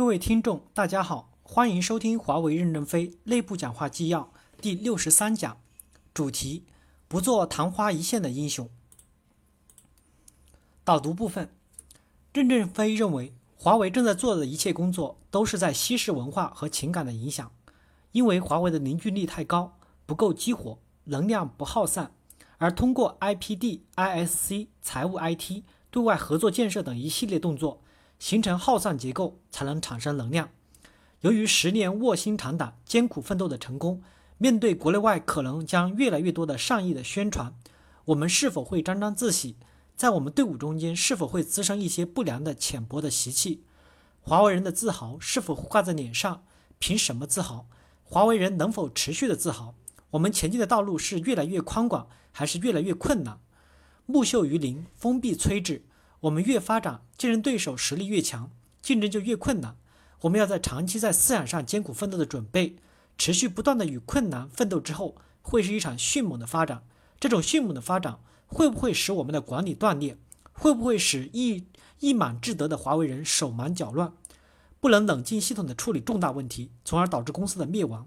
各位听众，大家好，欢迎收听华为任正非内部讲话纪要第六十三讲，主题：不做昙花一现的英雄。导读部分，任正非认为，华为正在做的一切工作都是在稀释文化和情感的影响，因为华为的凝聚力太高，不够激活，能量不耗散，而通过 IPD、ISC、财务 IT、对外合作建设等一系列动作。形成耗散结构，才能产生能量。由于十年卧薪尝胆、艰苦奋斗的成功，面对国内外可能将越来越多的善意的宣传，我们是否会沾沾自喜？在我们队伍中间，是否会滋生一些不良的浅薄的习气？华为人的自豪是否挂在脸上？凭什么自豪？华为人能否持续的自豪？我们前进的道路是越来越宽广，还是越来越困难？木秀于林，风必摧之。我们越发展，竞争对手实力越强，竞争就越困难。我们要在长期在思想上艰苦奋斗的准备，持续不断的与困难奋斗之后，会是一场迅猛的发展。这种迅猛的发展会不会使我们的管理断裂？会不会使一一满志得的华为人手忙脚乱，不能冷静系统的处理重大问题，从而导致公司的灭亡？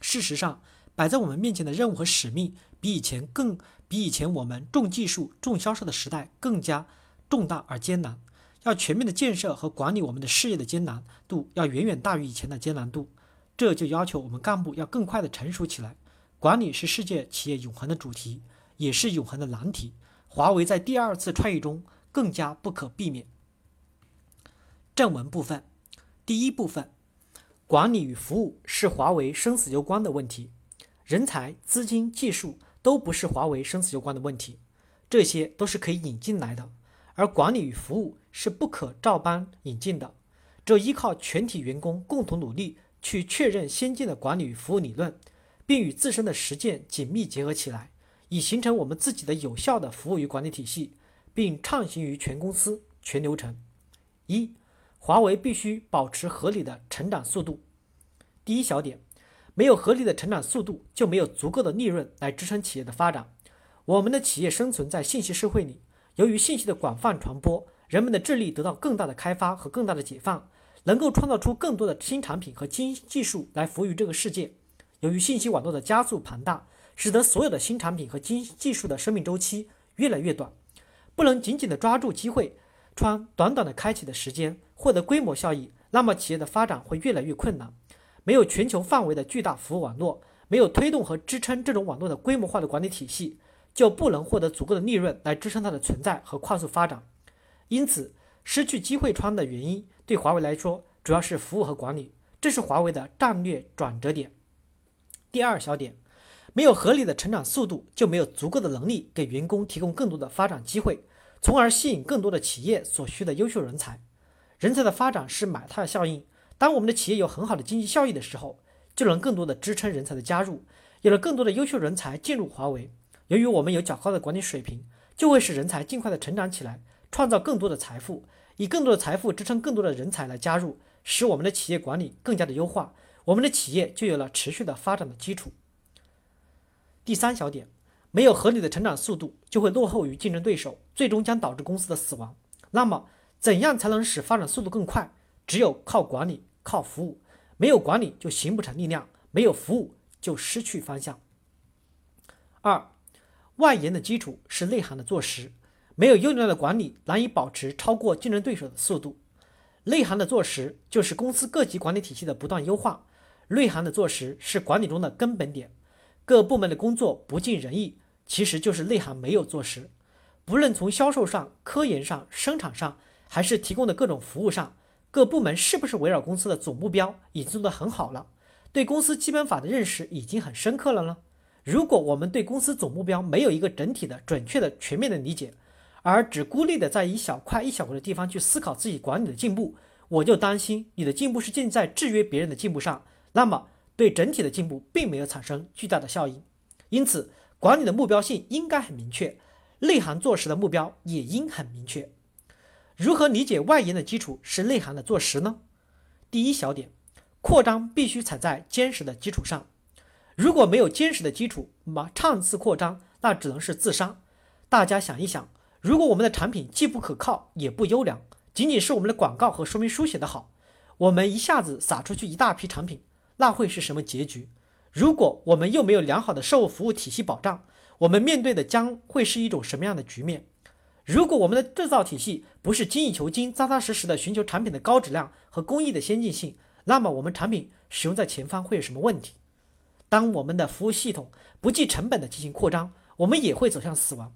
事实上，摆在我们面前的任务和使命，比以前更比以前我们重技术、重销售的时代更加。重大而艰难，要全面的建设和管理我们的事业的艰难度要远远大于以前的艰难度，这就要求我们干部要更快的成熟起来。管理是世界企业永恒的主题，也是永恒的难题。华为在第二次创业中更加不可避免。正文部分，第一部分，管理与服务是华为生死攸关的问题，人才、资金、技术都不是华为生死攸关的问题，这些都是可以引进来的。而管理与服务是不可照搬引进的，只有依靠全体员工共同努力，去确认先进的管理与服务理论，并与自身的实践紧密结合起来，以形成我们自己的有效的服务与管理体系，并畅行于全公司全流程。一，华为必须保持合理的成长速度。第一小点，没有合理的成长速度，就没有足够的利润来支撑企业的发展。我们的企业生存在信息社会里。由于信息的广泛传播，人们的智力得到更大的开发和更大的解放，能够创造出更多的新产品和新技术来服务于这个世界。由于信息网络的加速庞大，使得所有的新产品和新技术的生命周期越来越短，不能紧紧地抓住机会，穿短短的开启的时间获得规模效益，那么企业的发展会越来越困难。没有全球范围的巨大服务网络，没有推动和支撑这种网络的规模化的管理体系。就不能获得足够的利润来支撑它的存在和快速发展，因此失去机会窗的原因对华为来说主要是服务和管理，这是华为的战略转折点。第二小点，没有合理的成长速度，就没有足够的能力给员工提供更多的发展机会，从而吸引更多的企业所需的优秀人才。人才的发展是买太效应，当我们的企业有很好的经济效益的时候，就能更多的支撑人才的加入，有了更多的优秀人才进入华为。由于我们有较高的管理水平，就会使人才尽快的成长起来，创造更多的财富，以更多的财富支撑更多的人才来加入，使我们的企业管理更加的优化，我们的企业就有了持续的发展的基础。第三小点，没有合理的成长速度，就会落后于竞争对手，最终将导致公司的死亡。那么，怎样才能使发展速度更快？只有靠管理，靠服务。没有管理就形不成力量，没有服务就失去方向。二。外延的基础是内涵的坐实，没有优良的管理，难以保持超过竞争对手的速度。内涵的坐实就是公司各级管理体系的不断优化，内涵的坐实是管理中的根本点。各部门的工作不尽人意，其实就是内涵没有坐实。不论从销售上、科研上、生产上，还是提供的各种服务上，各部门是不是围绕公司的总目标已经做得很好了？对公司基本法的认识已经很深刻了呢？如果我们对公司总目标没有一个整体的、准确的、全面的理解，而只孤立的在一小块一小块的地方去思考自己管理的进步，我就担心你的进步是建在制约别人的进步上，那么对整体的进步并没有产生巨大的效应。因此，管理的目标性应该很明确，内涵做实的目标也应很明确。如何理解外延的基础是内涵的做实呢？第一小点，扩张必须踩在坚实的基础上。如果没有坚实的基础，那么畅次扩张，那只能是自杀。大家想一想，如果我们的产品既不可靠也不优良，仅仅是我们的广告和说明书写得好，我们一下子撒出去一大批产品，那会是什么结局？如果我们又没有良好的售后服务体系保障，我们面对的将会是一种什么样的局面？如果我们的制造体系不是精益求精、扎扎实实的寻求产品的高质量和工艺的先进性，那么我们产品使用在前方会有什么问题？当我们的服务系统不计成本的进行扩张，我们也会走向死亡。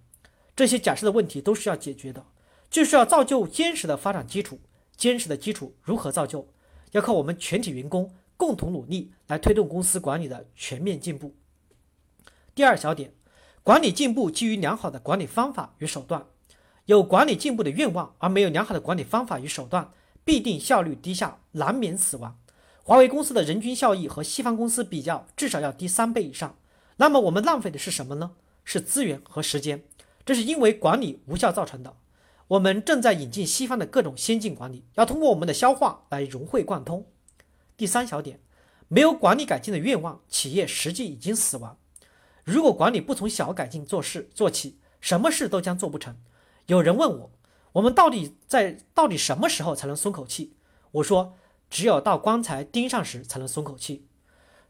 这些假设的问题都是要解决的，就是要造就坚实的发展基础。坚实的基础如何造就？要靠我们全体员工共同努力来推动公司管理的全面进步。第二小点，管理进步基于良好的管理方法与手段。有管理进步的愿望而没有良好的管理方法与手段，必定效率低下，难免死亡。华为公司的人均效益和西方公司比较，至少要低三倍以上。那么我们浪费的是什么呢？是资源和时间。这是因为管理无效造成的。我们正在引进西方的各种先进管理，要通过我们的消化来融会贯通。第三小点，没有管理改进的愿望，企业实际已经死亡。如果管理不从小改进做事做起，什么事都将做不成。有人问我，我们到底在到底什么时候才能松口气？我说，只有到棺材钉上时才能松口气。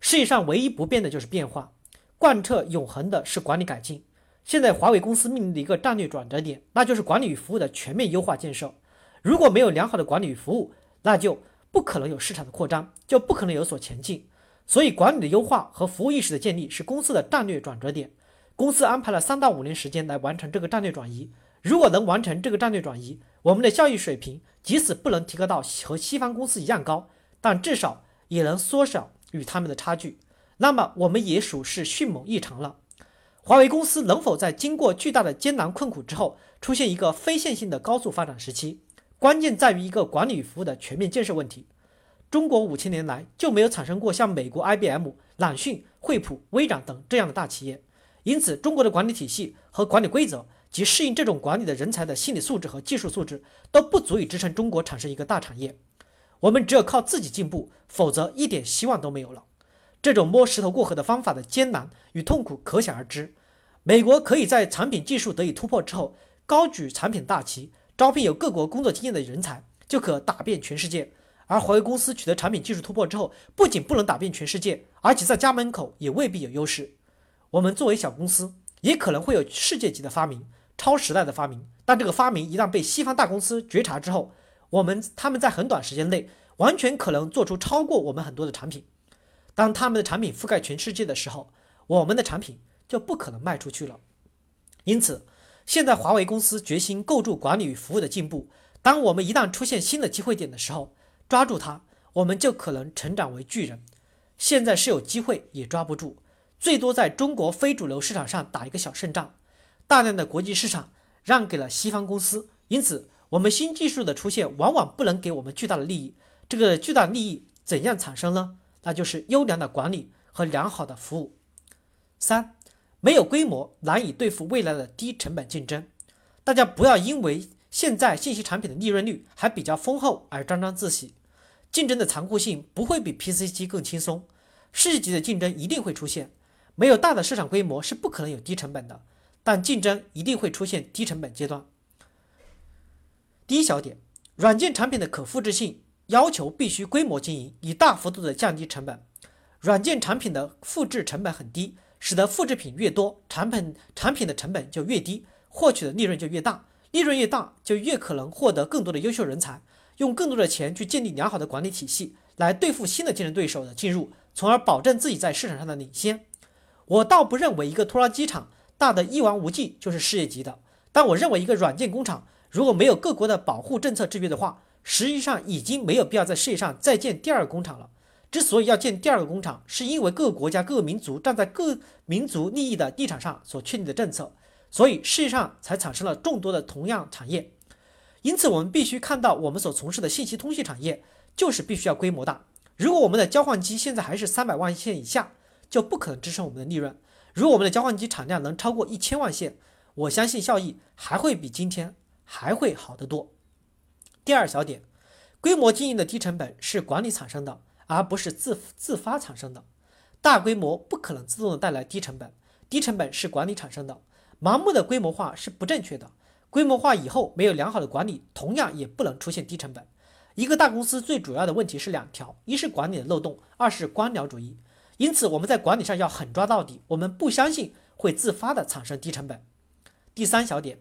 世界上唯一不变的就是变化，贯彻永恒的是管理改进。现在华为公司面临的一个战略转折点，那就是管理与服务的全面优化建设。如果没有良好的管理与服务，那就不可能有市场的扩张，就不可能有所前进。所以，管理的优化和服务意识的建立是公司的战略转折点。公司安排了三到五年时间来完成这个战略转移。如果能完成这个战略转移，我们的效益水平即使不能提高到和西方公司一样高，但至少也能缩小与他们的差距。那么，我们也属是迅猛异常了。华为公司能否在经过巨大的艰难困苦之后，出现一个非线性的高速发展时期？关键在于一个管理与服务的全面建设问题。中国五千年来就没有产生过像美国 IBM、朗讯、惠普、微软等这样的大企业，因此中国的管理体系和管理规则及适应这种管理的人才的心理素质和技术素质都不足以支撑中国产生一个大产业。我们只有靠自己进步，否则一点希望都没有了。这种摸石头过河的方法的艰难与痛苦可想而知。美国可以在产品技术得以突破之后，高举产品大旗，招聘有各国工作经验的人才，就可打遍全世界。而华为公司取得产品技术突破之后，不仅不能打遍全世界，而且在家门口也未必有优势。我们作为小公司，也可能会有世界级的发明、超时代的发明，但这个发明一旦被西方大公司觉察之后，我们他们在很短时间内完全可能做出超过我们很多的产品。当他们的产品覆盖全世界的时候，我们的产品就不可能卖出去了。因此，现在华为公司决心构筑管理与服务的进步。当我们一旦出现新的机会点的时候，抓住它，我们就可能成长为巨人。现在是有机会，也抓不住，最多在中国非主流市场上打一个小胜仗。大量的国际市场让给了西方公司，因此我们新技术的出现往往不能给我们巨大的利益。这个巨大利益怎样产生呢？那就是优良的管理和良好的服务。三，没有规模难以对付未来的低成本竞争。大家不要因为现在信息产品的利润率还比较丰厚而沾沾自喜。竞争的残酷性不会比 PC 机更轻松，世界级的竞争一定会出现。没有大的市场规模是不可能有低成本的，但竞争一定会出现低成本阶段。第一小点，软件产品的可复制性。要求必须规模经营，以大幅度的降低成本。软件产品的复制成本很低，使得复制品越多，产品产品的成本就越低，获取的利润就越大。利润越大，就越可能获得更多的优秀人才，用更多的钱去建立良好的管理体系，来对付新的竞争对手的进入，从而保证自己在市场上的领先。我倒不认为一个拖拉机厂大的一望无际就是世界级的，但我认为一个软件工厂如果没有各国的保护政策制约的话，实际上已经没有必要在世界上再建第二个工厂了。之所以要建第二个工厂，是因为各个国家、各个民族站在各民族利益的立场上所确定的政策，所以世界上才产生了众多的同样产业。因此，我们必须看到，我们所从事的信息通信产业就是必须要规模大。如果我们的交换机现在还是三百万线以下，就不可能支撑我们的利润。如果我们的交换机产量能超过一千万线，我相信效益还会比今天还会好得多。第二小点，规模经营的低成本是管理产生的，而不是自自发产生的。大规模不可能自动的带来低成本，低成本是管理产生的。盲目的规模化是不正确的，规模化以后没有良好的管理，同样也不能出现低成本。一个大公司最主要的问题是两条：一是管理的漏洞，二是官僚主义。因此，我们在管理上要狠抓到底。我们不相信会自发的产生低成本。第三小点，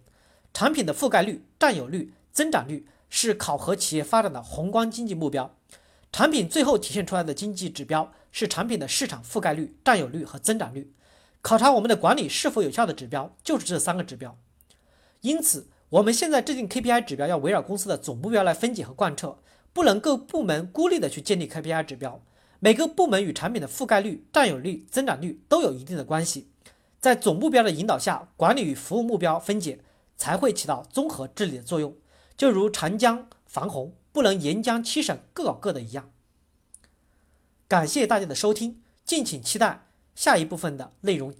产品的覆盖率、占有率、增长率是考核企业发展的宏观经济目标。产品最后体现出来的经济指标是产品的市场覆盖率、占有率和增长率。考察我们的管理是否有效的指标就是这三个指标。因此，我们现在制定 KPI 指标要围绕公司的总目标来分解和贯彻，不能够部门孤立的去建立 KPI 指标。每个部门与产品的覆盖率、占有率、增长率都有一定的关系，在总目标的引导下，管理与服务目标分解才会起到综合治理的作用。就如长江防洪不能沿江七省各搞各的一样。感谢大家的收听，敬请期待下一部分的内容